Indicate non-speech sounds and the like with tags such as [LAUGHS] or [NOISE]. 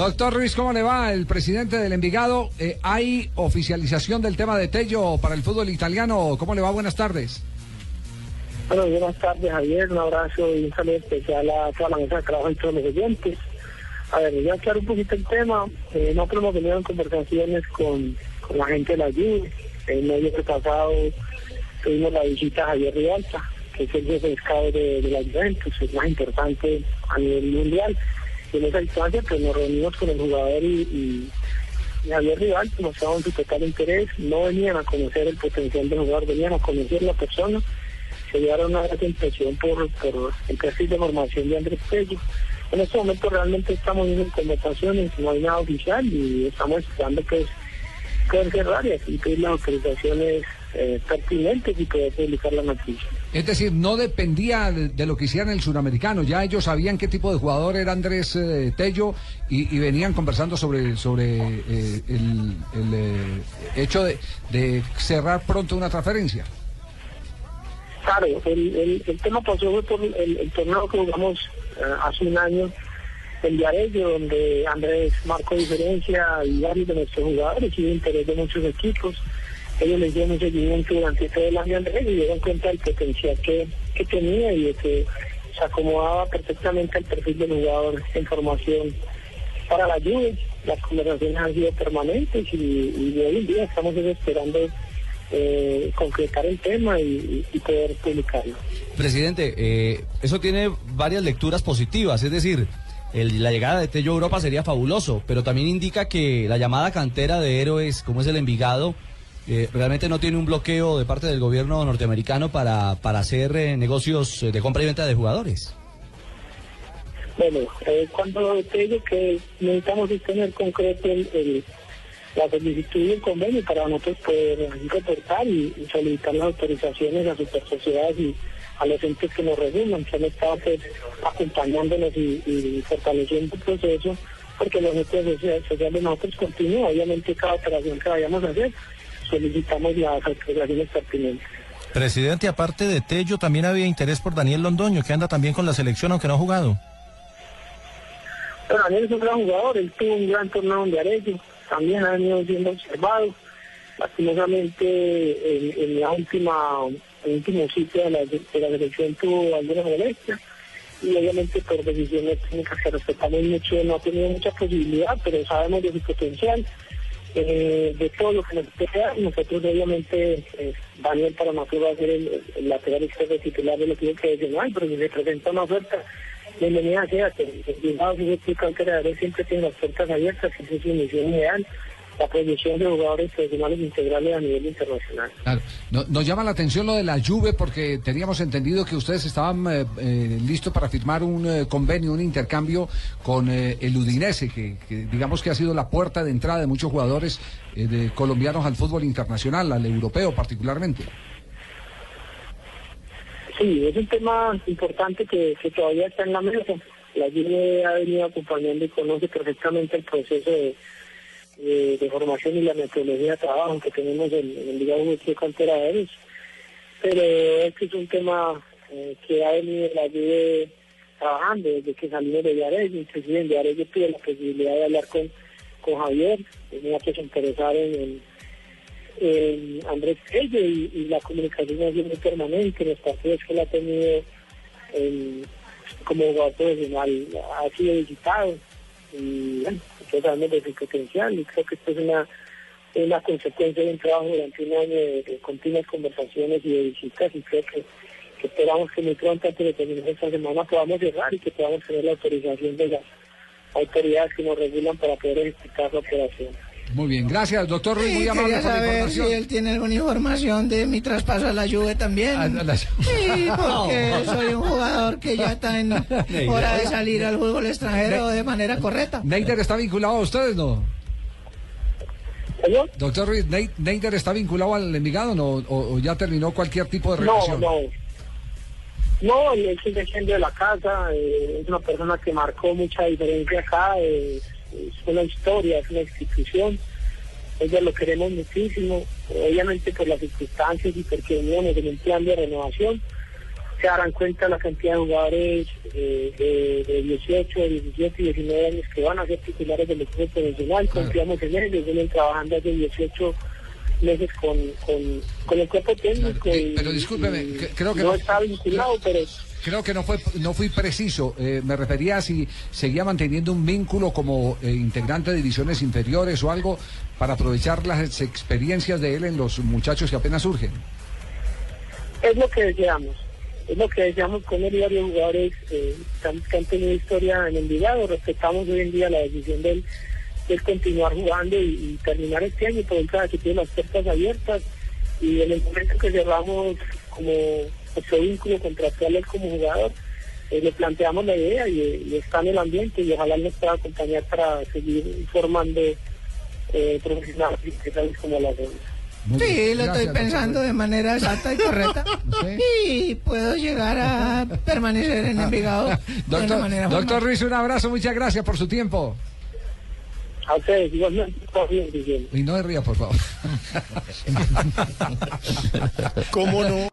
Doctor Ruiz, ¿cómo le va? El presidente del Envigado, eh, ¿hay oficialización del tema de Tello para el fútbol italiano? ¿Cómo le va? Buenas tardes. Bueno, buenas tardes, Javier. Un abrazo y un saludo especial a toda la mesa de trabajo y todos los oyentes. A ver, voy a aclarar un poquito el tema. Eh, nosotros hemos tenido en conversaciones con, la gente de la Juve. El medio que pasado tuvimos la visita a Javier Rivalta, que es el jefe de, de la Juventus, el más importante a nivel mundial. En esa instancia, pues nos reunimos con el jugador y, y, y Javier Rivalta mostraban su total interés. No venían a conocer el potencial del jugador, venían a conocer la persona. Se llevaron una gran impresión por, el perfil de formación de Andrés Pello. En este momento realmente estamos en conversaciones, no hay nada oficial y estamos esperando pues poder cerrar y así pedir las autorizaciones eh, pertinentes y poder publicar la noticia. Es decir, no dependía de, de lo que hicieran el suramericano, ya ellos sabían qué tipo de jugador era Andrés eh, Tello y, y venían conversando sobre, sobre eh, el, el, eh, hecho de, de cerrar pronto una transferencia. Claro, el, el, el tema pasó fue por el, el torneo que jugamos eh, hace un año en Viarello, donde Andrés marcó diferencia y varios de nuestros jugadores y de interés de muchos equipos. Ellos les dieron seguimiento durante todo el año Andrés y dieron cuenta del potencial que, que tenía y de que se acomodaba perfectamente al perfil del jugador en formación para la lluvia. Las conversaciones han sido permanentes y, hoy en día estamos esperando eh, concretar el tema y, y poder publicarlo. Presidente, eh, eso tiene varias lecturas positivas, es decir, el- la llegada de Tello Europa sería fabuloso, pero también indica que la llamada cantera de héroes, como es el Envigado, eh, realmente no tiene un bloqueo de parte del gobierno norteamericano para, para hacer eh, negocios eh, de compra y venta de jugadores. Bueno, cuando te digo que necesitamos es tener concreto el, la solicitud y el convenio para nosotros poder reportar y, solicitar las autorizaciones a super sociedades y a los entes que nos regulan, que han estado pues, acompañándonos y, y fortaleciendo el proceso, porque los entes sociales nosotros continúan. Obviamente cada operación que vayamos a hacer, solicitamos las autorizaciones pertinentes. Presidente, aparte de Tello, también había interés por Daniel Londoño, que anda también con la selección, aunque no ha jugado. Pero Daniel es un gran jugador, él tuvo un gran torneo en Viarejo, también ha venido siendo observado. Lastimosamente, en, en la última, el último sitio de la, de la selección tuvo alguna molestia y obviamente por decisiones técnicas que respetamos mucho no ha tenido mucha posibilidad, pero sabemos de su potencial, eh, de todo lo que nos espera. Nosotros obviamente, eh, Daniel para nosotros va a ser el, el lateral izquierdo titular de lo que que no hay, pero si se presenta una oferta, bienvenida sea, que el Bilbao si se creador siempre tiene las puertas abiertas, esa es su misión ideal, la proyección de jugadores profesionales integrales a nivel internacional. Claro. No- nos llama la atención lo de la Juve porque teníamos entendido que ustedes estaban eh, eh, listos para firmar un eh, convenio, un intercambio con eh, el Udinese, que, que digamos que ha sido la puerta de entrada de muchos jugadores de colombianos al fútbol internacional, al europeo particularmente. Sí, es un tema importante que, que todavía está en la mesa. La Juve ha venido acompañando y conoce perfectamente el proceso de, de, formación y la metodología de trabajo que tenemos en, en el Liga de Cantera de Eres. Pero este es un tema eh, que ha venido la Juve trabajando desde que salimos de Viarejo. Inclusive en Viarejo tuve la posibilidad de hablar con, con Javier, tenía que se interesar en, en Andrés Tello y, la comunicación ha sido muy permanente, los partidos que él ha tenido eh, como jugador profesional ha sido visitado y bueno, nosotros sabemos de su potencial y creo que esto es una, una consecuencia de un trabajo durante un año de, continuas conversaciones y de visitas y creo que, esperamos que muy pronto antes de terminar esta semana podamos cerrar y que podamos tener la autorización de las autoridades que nos regulan para poder ejecutar la operación. Muy bien, gracias, doctor Ruiz, muy Sí, amable quería por la saber información. si él tiene alguna información de mi traspaso a la Juve también. Ah, la- Sí, porque [LAUGHS] soy un jugador que ya está en hora de salir al fútbol extranjero de manera correcta. Neider está vinculado a ustedes, ¿no? ¿Señor? Doctor Ruiz, ¿Neider está vinculado al Envigado no? o, o ya terminó cualquier tipo de No, relación? no. No, y él sigue siendo de la casa, eh, es una persona que marcó mucha diferencia acá, eh, es una historia, es una institución, ella lo queremos muchísimo, obviamente por las circunstancias y porque veníamos en un plan de renovación, se darán cuenta la cantidad de jugadores eh, de, 18, 17 y 19 años que van a ser titulares del equipo profesional. Confiamos en ellos, vienen trabajando hace 18 meses con, con, el cuerpo técnico. pero discúlpeme, creo que no, está vinculado, pero creo que no fue no fui preciso. Eh, me refería a si seguía manteniendo un vínculo como eh, integrante de divisiones inferiores o algo para aprovechar las experiencias de él en los muchachos que apenas surgen. Es lo que deseamos. Es lo que deseamos con él y varios jugadores eh, que, han, tenido historia en Envigado. Respetamos hoy en día la decisión de él, de continuar jugando y, terminar este año. Por el que tiene las puertas abiertas. Y en el momento que cerramos como ese vínculo contractual como jugador, eh, le planteamos la idea y, está en el ambiente y ojalá nos pueda acompañar para seguir formando eh, profesionales como la de Sí, lo estoy pensando de manera exacta y correcta. [LAUGHS] Y puedo llegar a permanecer en Envigado doctor, de manera Doctor Ruiz, un abrazo, muchas gracias por su tiempo. A ustedes, igualmente, Y no de ría, por favor. [LAUGHS] ¿Cómo no?